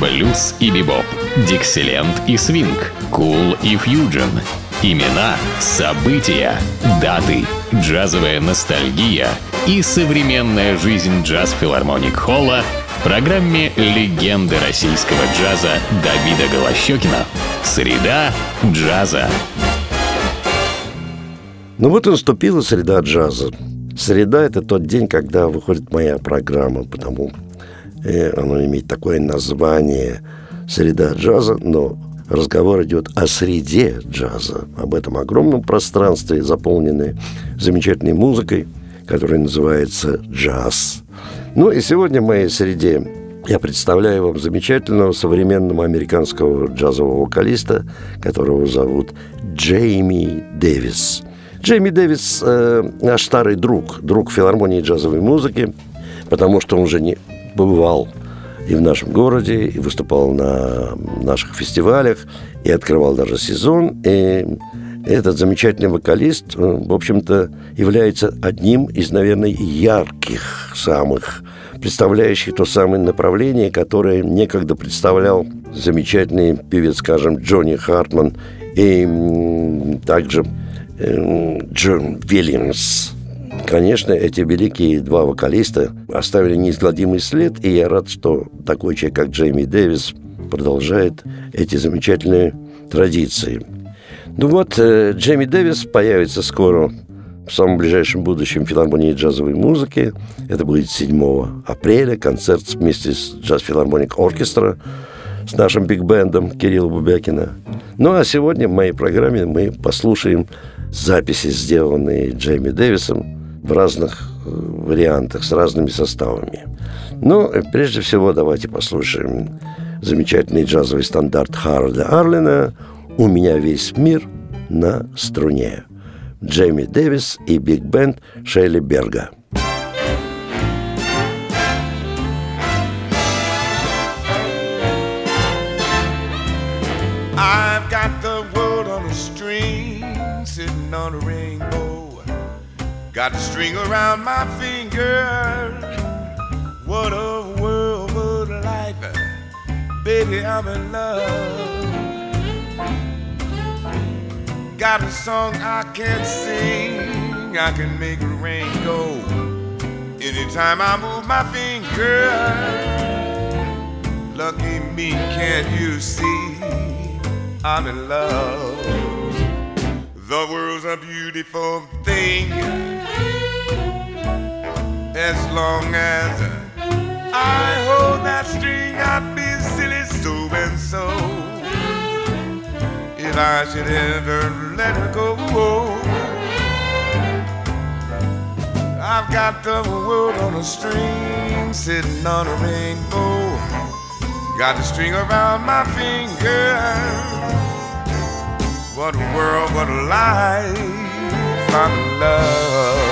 блюз и бибоп, дикселент и свинг, кул и фьюджен. Имена, события, даты, джазовая ностальгия и современная жизнь джаз-филармоник Холла в программе «Легенды российского джаза» Давида Голощекина. Среда джаза. Ну вот и наступила среда джаза. Среда – это тот день, когда выходит моя программа, потому э, оно имеет такое название «Среда джаза», но разговор идет о среде джаза, об этом огромном пространстве, заполненной замечательной музыкой, которая называется джаз. Ну и сегодня в моей среде я представляю вам замечательного современного американского джазового вокалиста, которого зовут Джейми Дэвис. Джейми Дэвис э, наш старый друг, друг филармонии джазовой музыки, потому что он уже не побывал и в нашем городе, и выступал на наших фестивалях, и открывал даже сезон. И этот замечательный вокалист, э, в общем-то, является одним из, наверное, ярких самых представляющих то самое направление, которое некогда представлял замечательный певец, скажем, Джонни Хартман и также э, Джон Вильямс. Конечно, эти великие два вокалиста оставили неизгладимый след, и я рад, что такой человек, как Джейми Дэвис, продолжает эти замечательные традиции. Ну вот, э, Джейми Дэвис появится скоро в самом ближайшем будущем филармонии джазовой музыки. Это будет 7 апреля, концерт вместе с Джаз Филармоник Оркестра с нашим биг-бендом Кирилла Бубякина. Ну а сегодня в моей программе мы послушаем записи, сделанные Джейми Дэвисом в разных э, вариантах, с разными составами. Но ну, прежде всего давайте послушаем замечательный джазовый стандарт Харда Арлина «У меня весь мир на струне». Джейми Дэвис и биг-бенд Шейли Берга. Got a string around my finger. What a world, a life. Baby, I'm in love. Got a song I can't sing, I can make the rain go. Anytime I move my finger, lucky me, can't you see? I'm in love. The world's a beautiful thing. As long as I hold that string, I'd be silly so and so. If I should ever let her go. I've got the world on a string, sitting on a rainbow. Got the string around my finger. What a world, what a life, I'm in love.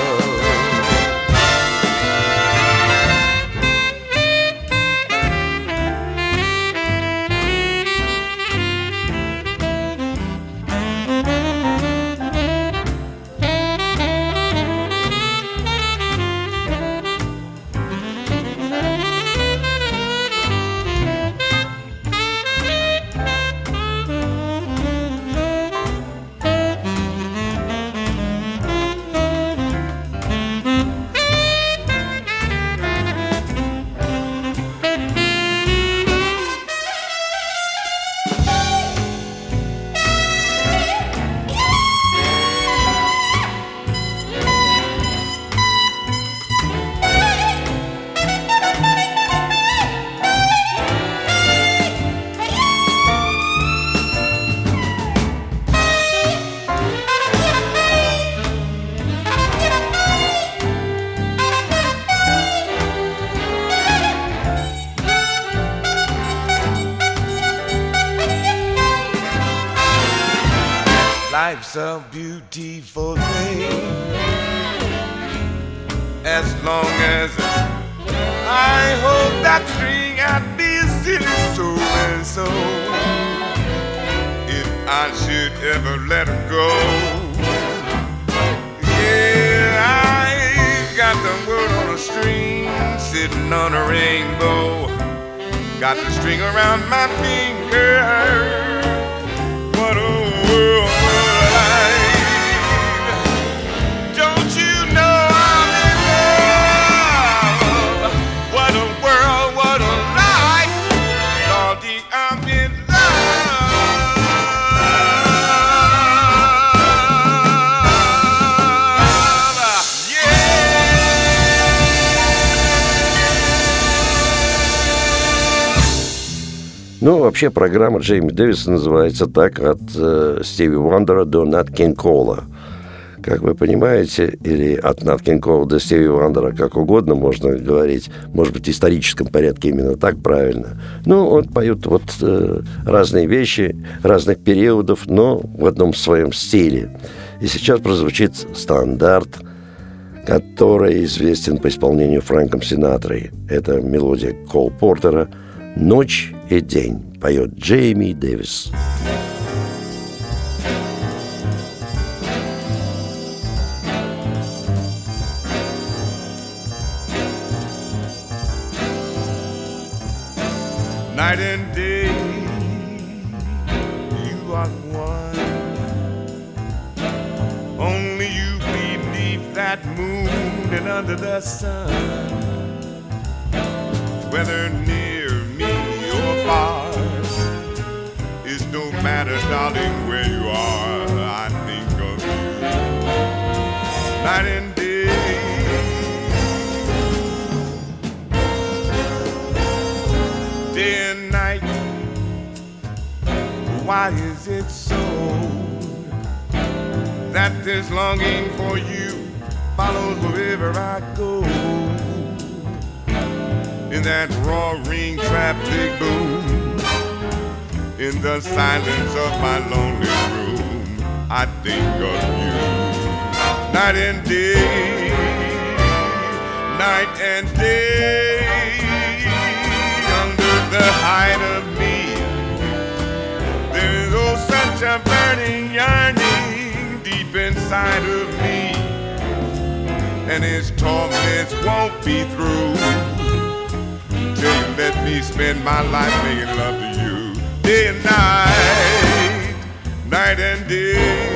I should ever let her go, yeah, I got the world on a string, sitting on a rainbow. got the string around my finger. Ну, вообще программа Джейми Дэвиса называется так от э, Стиви Уандера до Нат Кинг Кола. Как вы понимаете, или от Нат Кинг Кола до Стиви Вандера, как угодно можно говорить. Может быть, в историческом порядке именно так правильно. Ну, он поет вот э, разные вещи, разных периодов, но в одном своем стиле. И сейчас прозвучит стандарт, который известен по исполнению Фрэнком Синатрой. Это мелодия Кол Портера – «Ночь и день» поет Джейми Дэвис. Night and day, you are one. Only you beneath that moon and under the sun. Whether near far. It's no matter, darling, where you are. I think of you night and day. Day and night. Why is it so that this longing for you follows wherever I go? In that roaring traffic boom. In the silence of my lonely room, I think of you. Night and day, night and day, under the height of me. There's oh such a burning yearning deep inside of me, and its torments won't be through let me spend my life making love to you day and night, night and day.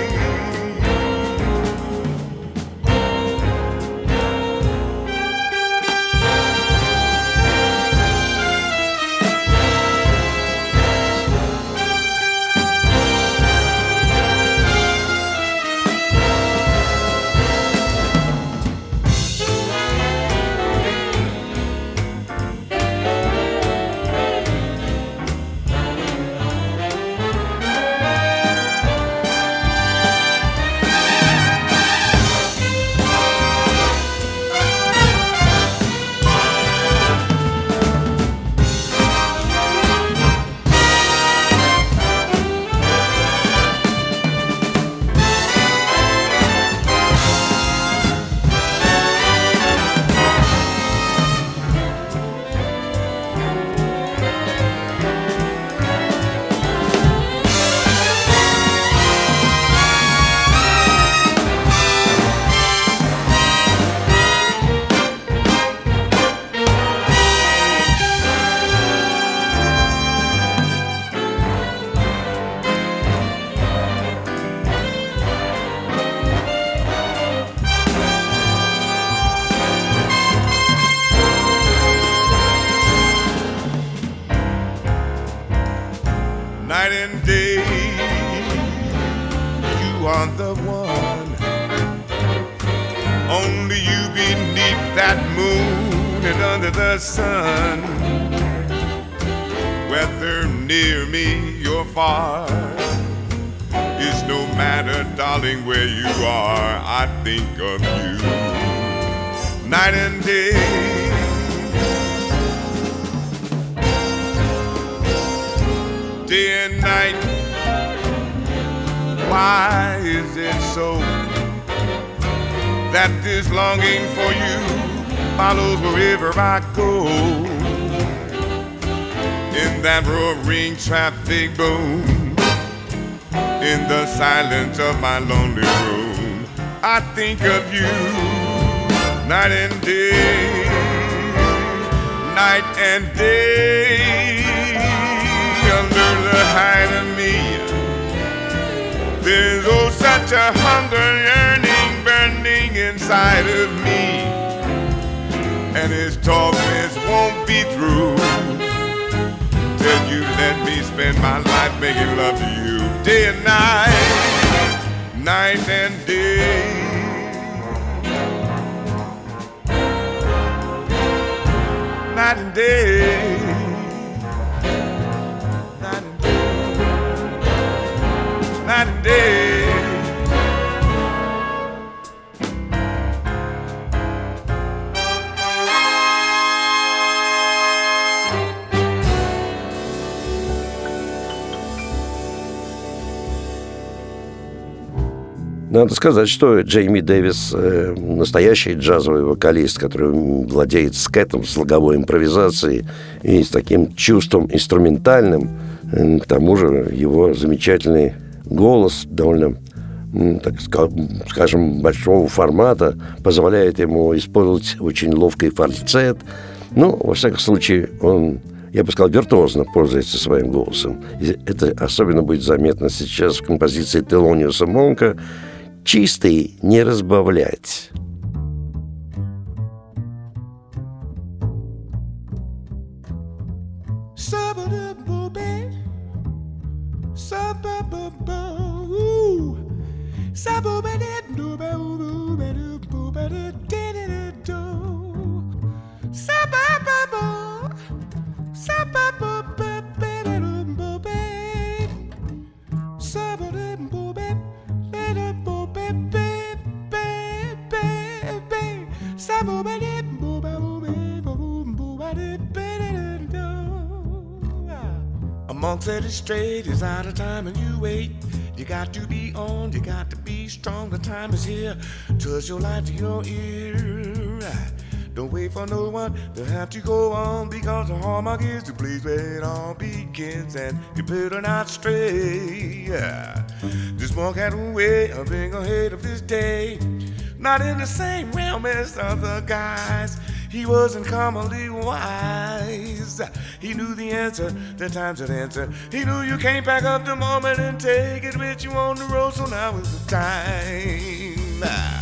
that this longing for you follows wherever I go. In that roaring traffic boom, in the silence of my lonely room, I think of you night and day, night and day. Under the height of me, there's oh such a hunger yearning burning inside of me. And his talkness won't be through. Tell you let me spend my life making love to you day and night, night and day. Night and day. Night and day. Night and day. Надо сказать, что Джейми Дэвис э, настоящий джазовый вокалист, который владеет скетом, слоговой импровизацией и с таким чувством инструментальным. Э, к тому же его замечательный голос довольно так скажем, большого формата, позволяет ему использовать очень ловкий фальцет. Ну, во всяком случае, он я бы сказал, виртуозно пользуется своим голосом. И это особенно будет заметно сейчас в композиции Телониуса Монка чистый не разбавлять. It straight, it's out of time and you wait. You got to be on, you got to be strong. The time is here. Trust your life to your ear. Don't wait for no one to have to go on because the hallmark is the place where it all begins and you better not stray. This monk had a way of being ahead of his day, not in the same realm as other guys. He wasn't commonly wise. He knew the answer, the time's an answer. He knew you can't pack up the moment and take it with you on the road, so now is the time.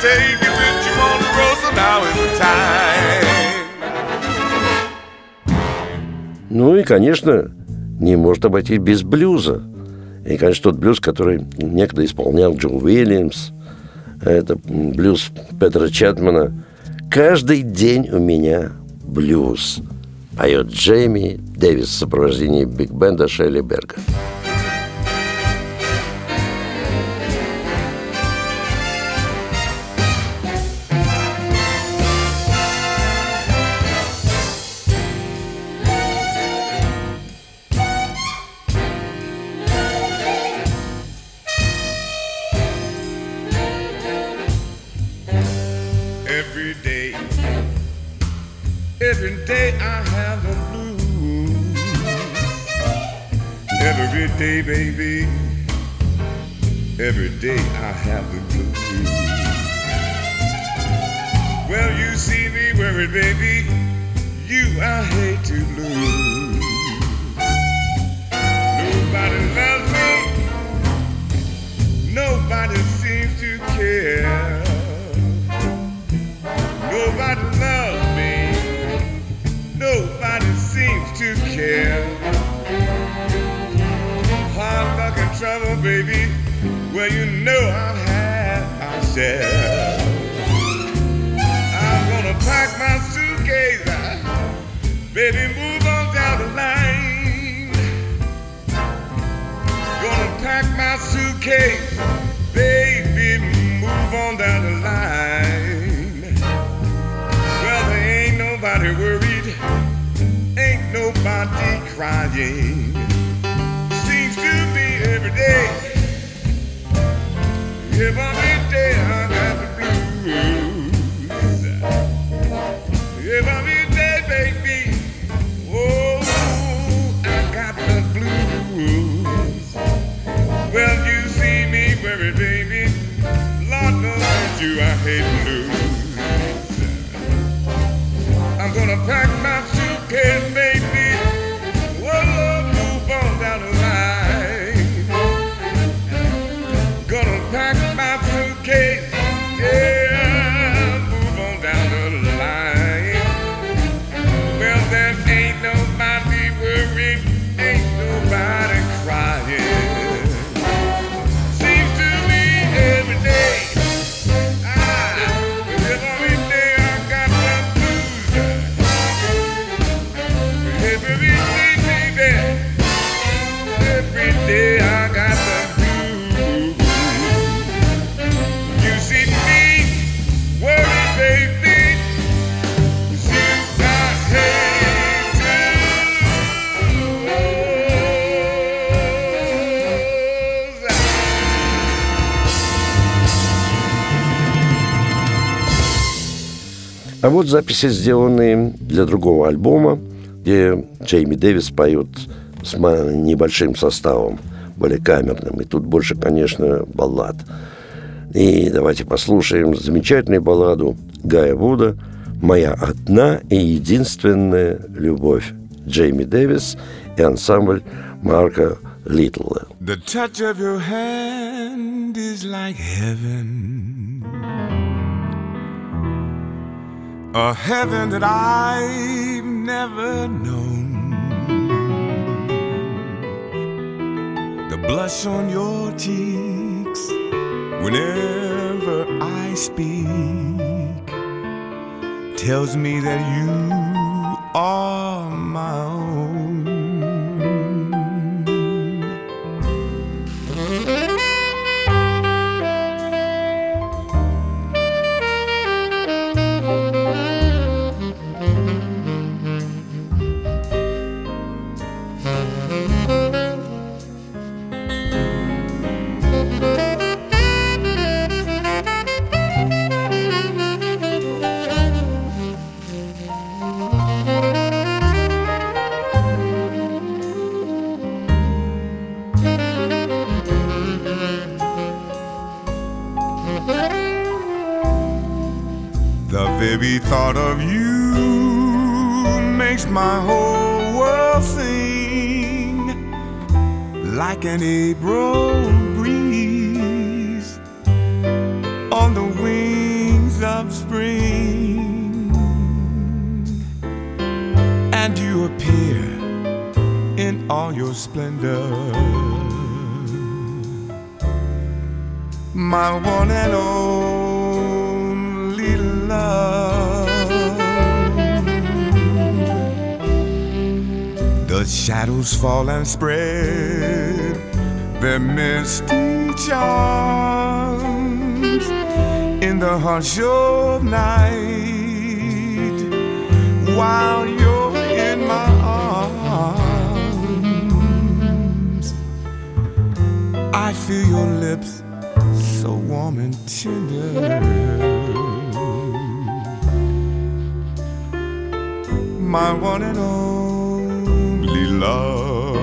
Take it with you on the road. So now is the time. Ну и, конечно, не может обойтись без блюза. И, конечно, тот блюз, который некогда исполнял Джо Уильямс, это блюз Петра Чатмана. «Каждый день у меня блюз». Поет Джейми Дэвис в сопровождении биг-бенда Шелли Берга. Baby, every day I have the blues. Well, you see me worried, baby, you I hate to lose. Nobody loves me, nobody seems to care. Nobody loves me. Nobody seems to care. Trouble, baby. Well, you know I've had my share. I'm gonna pack my suitcase, baby, move on down the line. Gonna pack my suitcase, baby, move on down the line. Well, there ain't nobody worried, ain't nobody crying. I'm my А вот записи, сделанные для другого альбома, где Джейми Дэвис поет с небольшим составом, более камерным. И тут больше, конечно, баллад. И давайте послушаем замечательную балладу Гая Вуда «Моя одна и единственная любовь». Джейми Дэвис и ансамбль Марка Литла. The touch of your hand is like heaven. A heaven that I've never known. The blush on your cheeks whenever I speak tells me that you are my own. Every thought of you makes my whole world sing like an April breeze on the wings of spring. And you appear in all your splendor. My one and only. The shadows fall and spread their misty charms in the hush of night while you're in my arms. I feel your lips so warm and tender. My one and only love.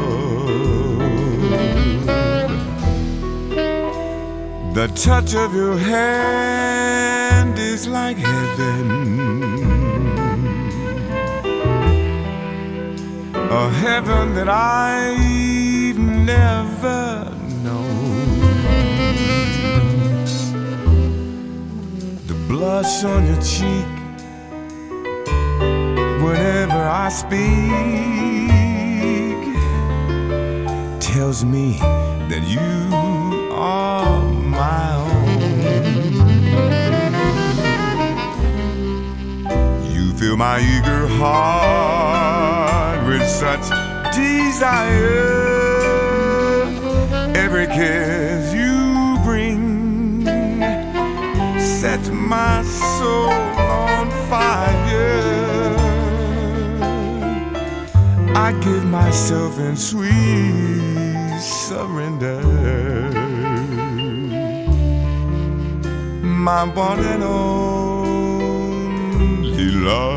The touch of your hand is like heaven. A heaven that I've never known. The blush on your cheek whenever I speak tells me that you are my own. You fill my eager heart with such desire. Every kiss you bring sets my soul on fire. I give myself in sweet surrender. My one and only love.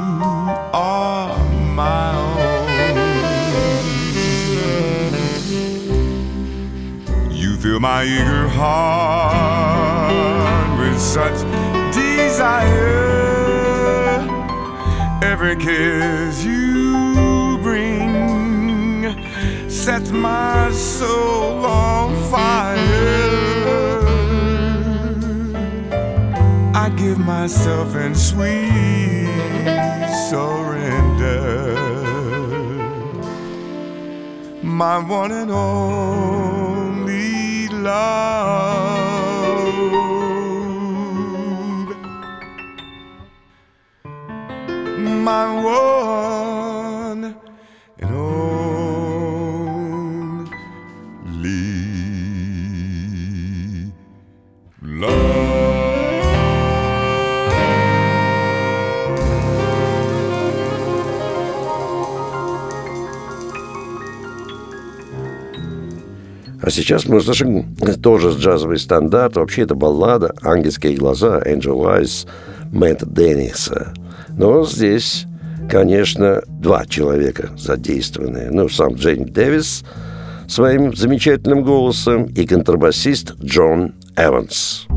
my eager heart with such desire. Every kiss you bring sets my soul on fire. I give myself in sweet surrender. My one and only love. My one сейчас мы услышим тоже джазовый стандарт. Вообще это баллада «Ангельские глаза» Angel Eyes Мэтта Денниса. Но здесь, конечно, два человека задействованы. Ну, сам Джейн Дэвис своим замечательным голосом и контрабасист Джон Эванс.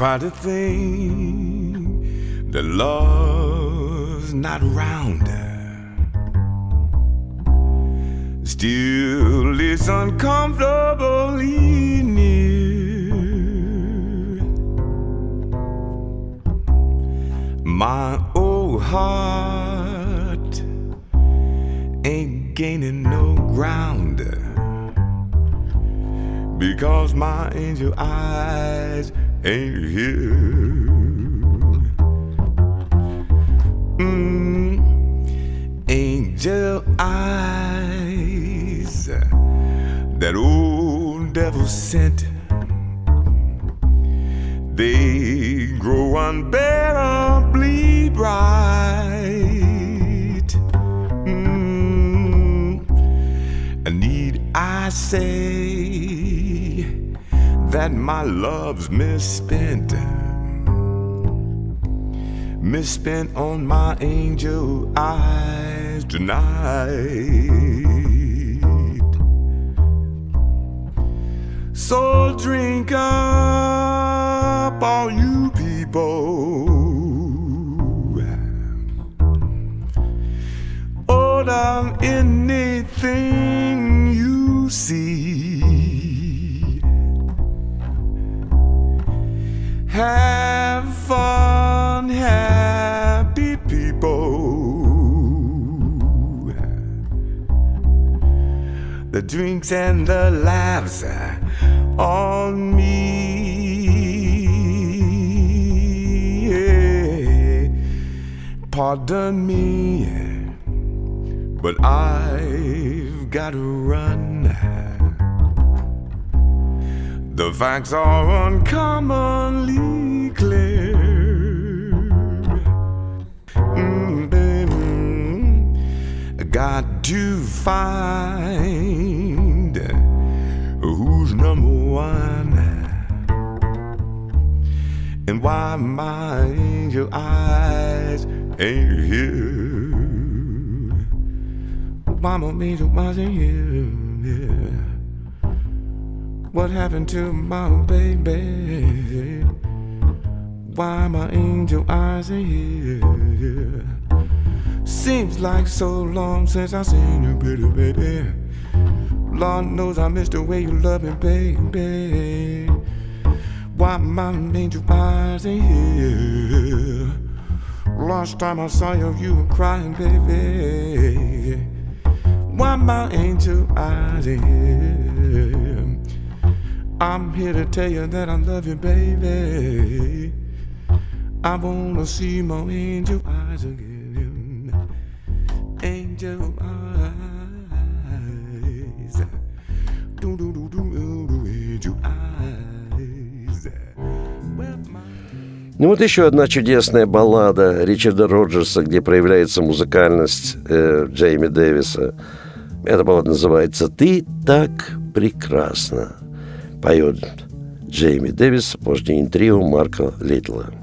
Try to think that love's not around her. Still, it's uncomfortably near. My old heart ain't gaining no ground because my angel eyes ain't here. Mm, angel eyes, that old devil sent. They grow unbearably bright. Mm, need I say? That my love's misspent. Misspent on my angel eyes tonight. So drink up, all you people. Order anything you see. Have fun, happy people. The drinks and the laughs on me. Pardon me, but I've got to run. The facts are uncommonly clear. Mm, got to find who's number one and why my angel eyes ain't here. Why my angel eyes ain't here? What happened to my baby? Why my angel eyes are here? Seems like so long since I seen you, pretty baby. Lord knows I miss the way you love me, baby. Why my angel eyes are here? Last time I saw you, you were crying, baby. Why my angel eyes are here? I'm here to tell you that I love you, baby. I wanna see my angel eyes again. Angel eyes. Do, do, do, do, do, angel eyes. Ну вот еще одна чудесная баллада Ричарда Роджерса, где проявляется музыкальность э, Джейми Дэвиса. Эта баллада называется «Ты так прекрасна» поет Джейми Дэвис в трио Марка Литла.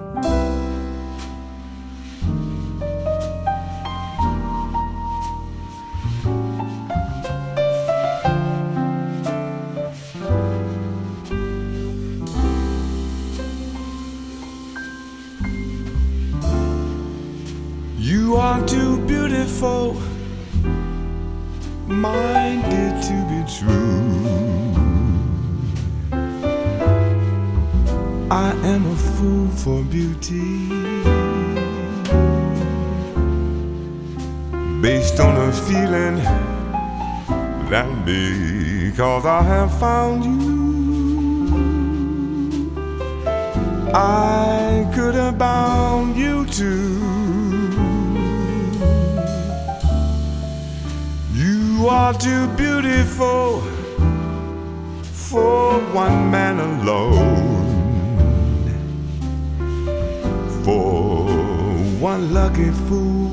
Lucky fool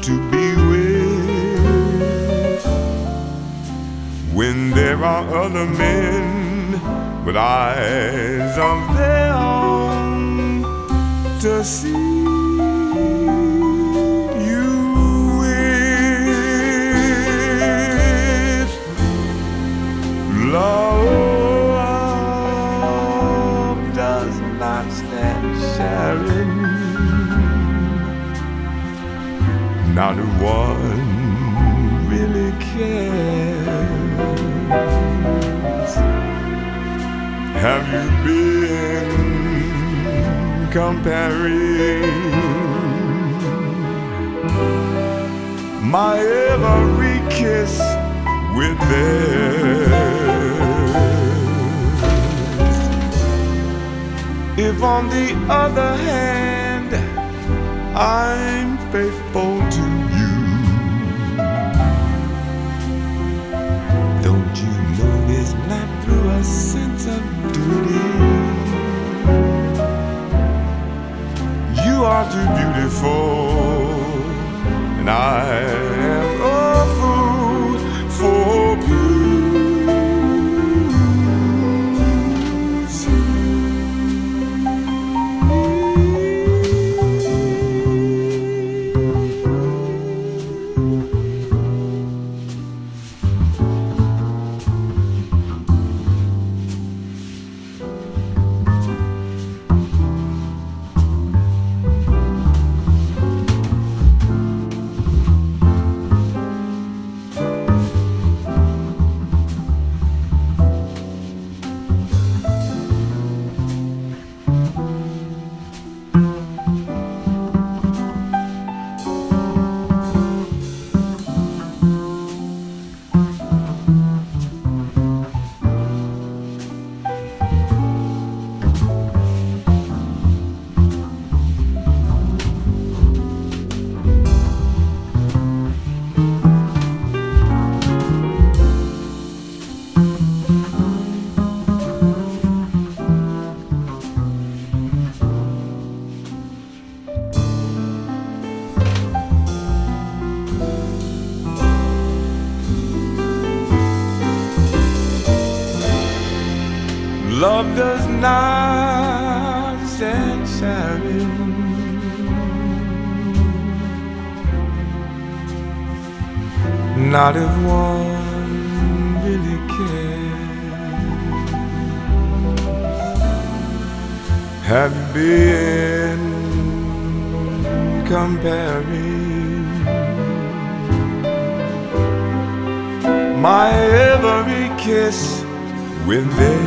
to be with. When there are other men with eyes of their own to see. you with. Love does not stand one really cares. Have you been comparing my every kiss with theirs? If on the other hand I'm faithful to Are too beautiful, and I am a Love does not stand sharing. Not if one really cares. Have you been comparing my every kiss with theirs?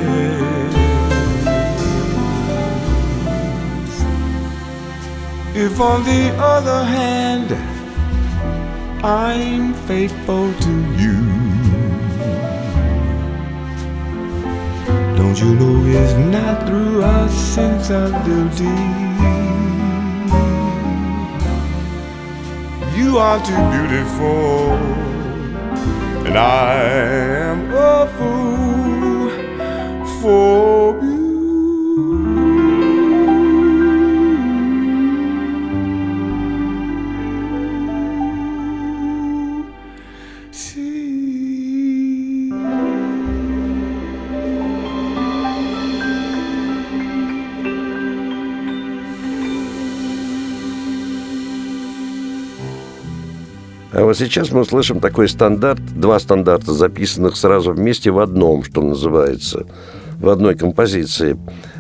On the other hand I'm faithful to you. Don't you know it's not through a sense of duty? You are too beautiful, and I am a fool for you. А вот сейчас мы услышим такой стандарт, два стандарта, записанных сразу вместе в одном, что называется, в одной композиции.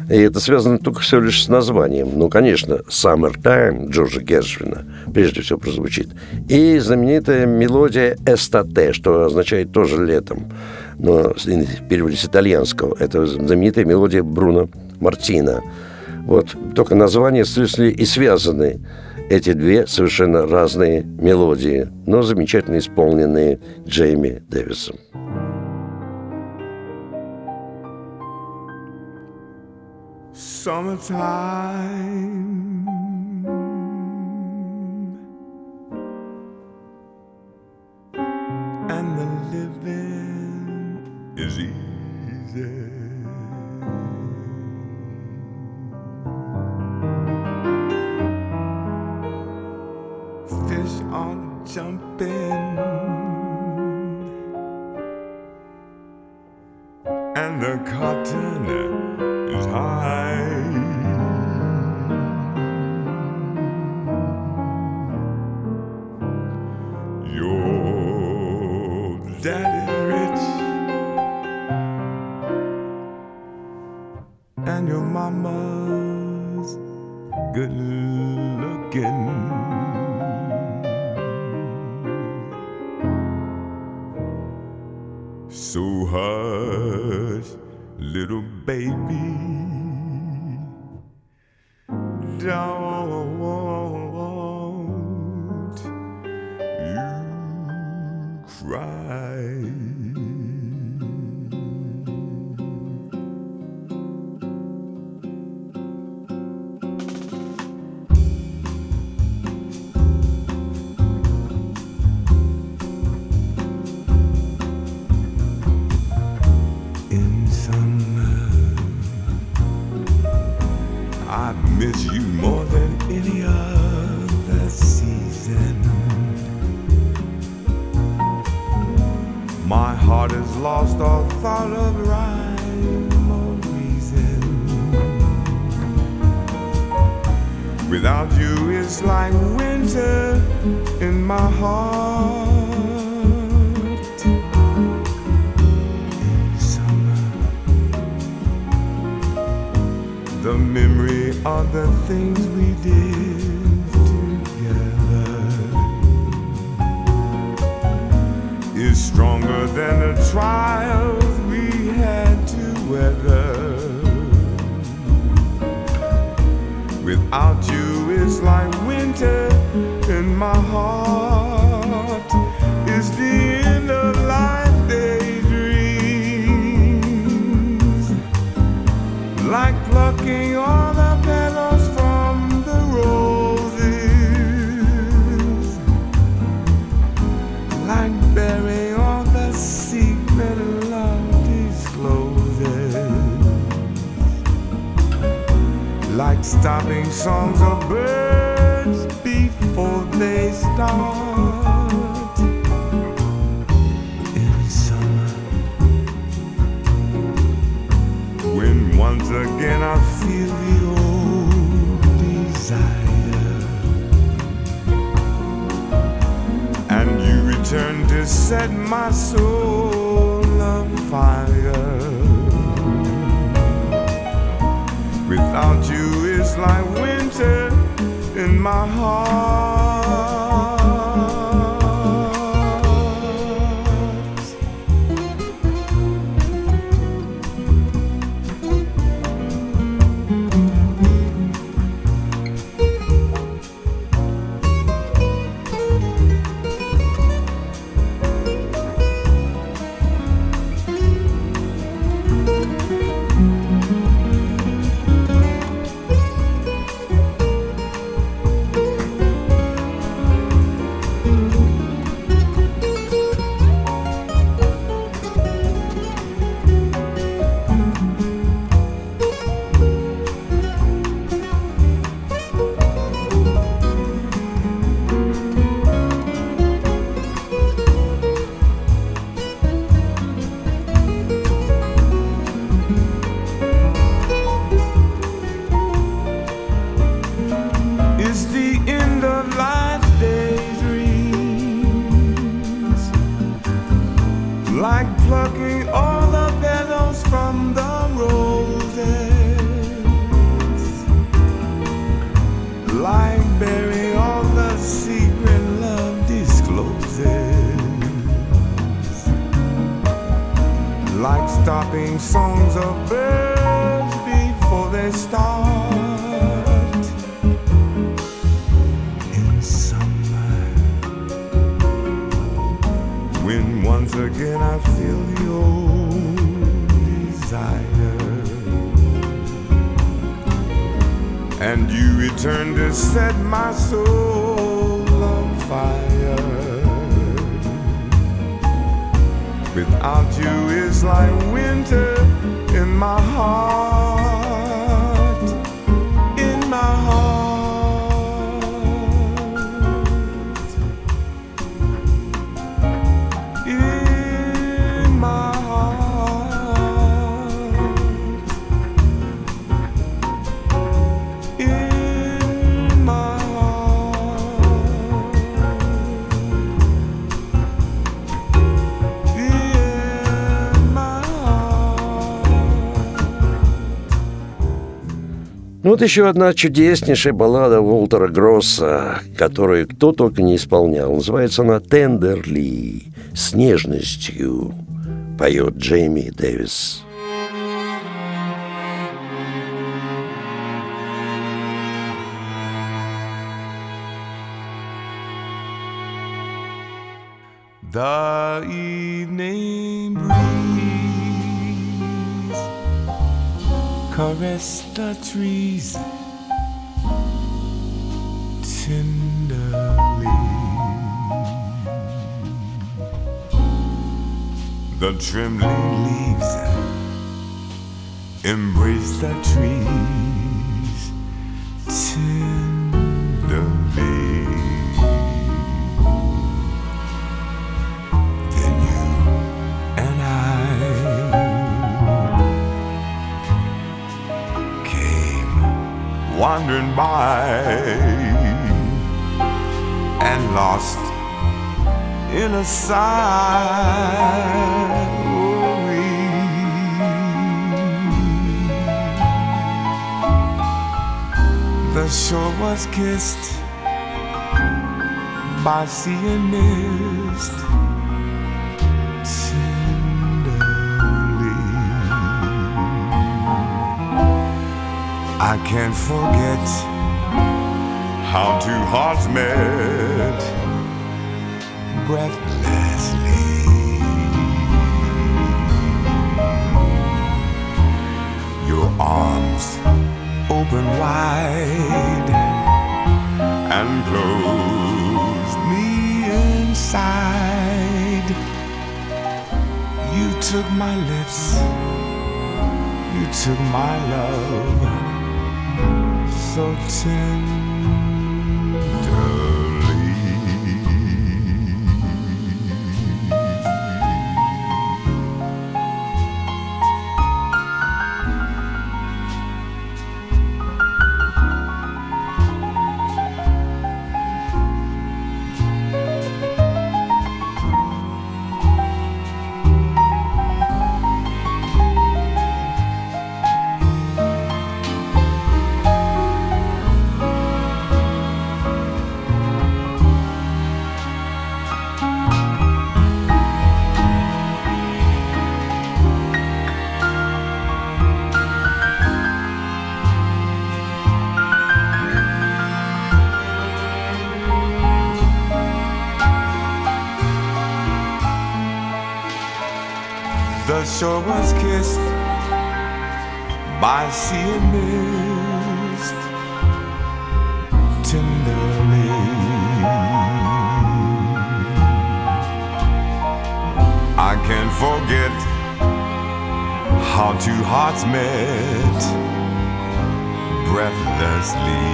И это связано только всего лишь с названием. Ну, конечно, «Summertime» Джорджа Гершвина прежде всего прозвучит. И знаменитая мелодия «Эстате», что означает тоже «летом». Но переводе с итальянского. Это знаменитая мелодия Бруно Мартина. Вот только названия если и связаны эти две совершенно разные мелодии, но замечательно исполненные Джейми Дэвисом. Summertime and the living is easy. And the Without you, it's like winter in my heart. Summer, the memory of the things we did together is stronger than the trials we had to weather. Without you, it's like winter in my heart. It's the end of life daydreams, like plucking stopping songs of birds before they start in summer. When once again I feel the old desire, and you return to set my soul on fire. Without in my heart. You return to set my soul on fire. Without you, it's like winter in my heart, вот еще одна чудеснейшая баллада Уолтера Гросса, которую кто только не исполнял. Называется она «Тендерли» с нежностью. поет Джейми Дэвис. The evening caress the trees tenderly. The trembling leaves embrace the trees tenderly. Wandering by and lost in a sigh. The shore was kissed by sea and mist I can't forget how two hearts met breathlessly. Your arms open wide and close me inside. You took my lips, you took my love so tenderly. Shore was kissed by sea and mist tenderly. I can't forget how two hearts met breathlessly.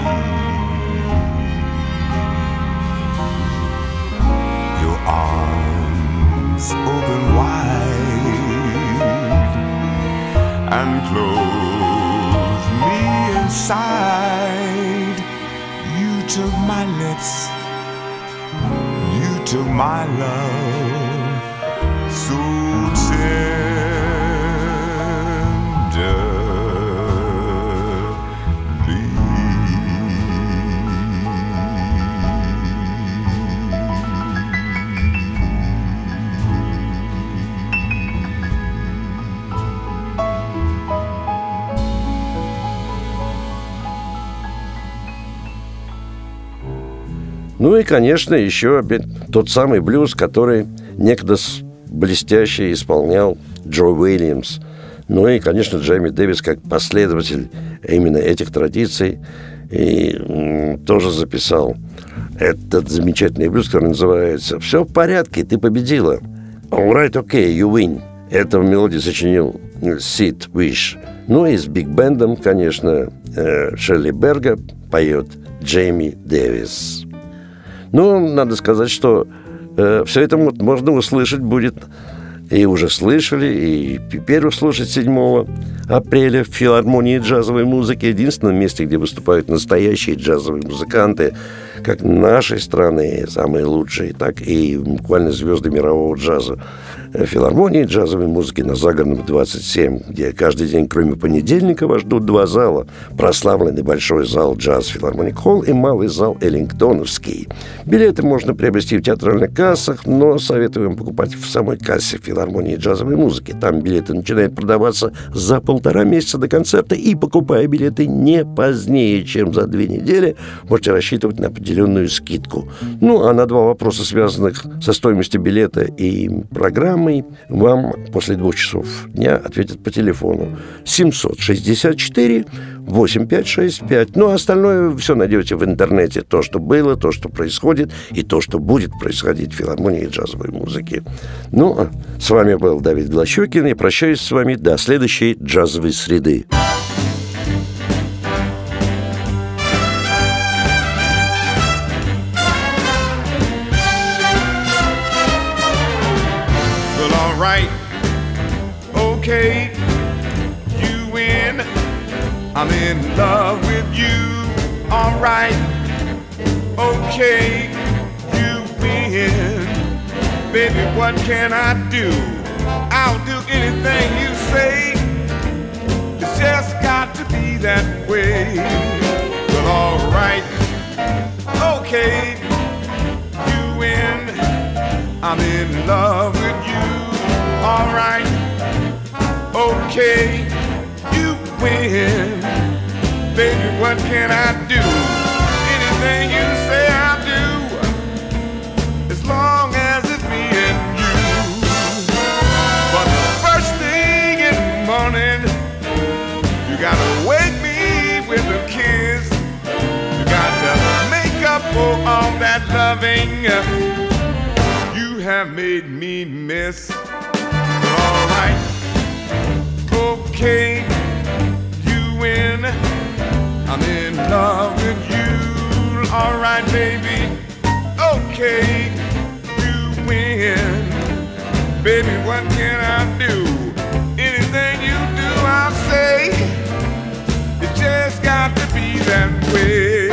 Your arms open wide and close me inside. You took my lips, you took my love so Ну и, конечно, еще опять тот самый блюз, который некогда блестяще исполнял Джо Уильямс. Ну и, конечно, Джейми Дэвис как последователь именно этих традиций и тоже записал этот замечательный блюз, который называется «Все в порядке, ты победила». All right, okay, you win. Эту мелодию сочинил Сид Виш. Ну и с биг-бендом, конечно, э, Шелли Берга поет Джейми Дэвис. Ну, надо сказать, что все это можно услышать будет, и уже слышали, и теперь услышать 7 апреля в филармонии джазовой музыки, единственном месте, где выступают настоящие джазовые музыканты, как нашей страны, самые лучшие, так и буквально звезды мирового джаза. Э, Филармонии джазовой музыки на Загородном 27, где каждый день, кроме понедельника, вас ждут два зала. Прославленный большой зал «Джаз Филармоник Холл» и малый зал «Эллингтоновский». Билеты можно приобрести в театральных кассах, но советую вам покупать в самой кассе филармонии филармонии джазовой музыки. Там билеты начинают продаваться за полтора месяца до концерта, и покупая билеты не позднее, чем за две недели, можете рассчитывать на определенную скидку. Ну, а на два вопроса, связанных со стоимостью билета и программой, вам после двух часов дня ответят по телефону 764 8565. Ну, а остальное все найдете в интернете. То, что было, то, что происходит, и то, что будет происходить в филармонии джазовой музыки. Ну, а с вами был Давид Глощекин. И прощаюсь с вами до следующей джазовой среды. I'm in love with you, alright. Okay, you win. Baby, what can I do? I'll do anything you say. It's just got to be that way. Well, alright. Okay, you win. I'm in love with you, alright. Okay win. Baby, what can I do? Anything you say I'll do, as long as it's me and you. But first thing in the morning, you gotta wake me with a kiss. You got to make up for all that loving you have made me miss. Alright, okay win. I'm in love with you. Alright, baby. Okay, you win. Baby, what can I do? Anything you do, I'll say. It just got to be that way.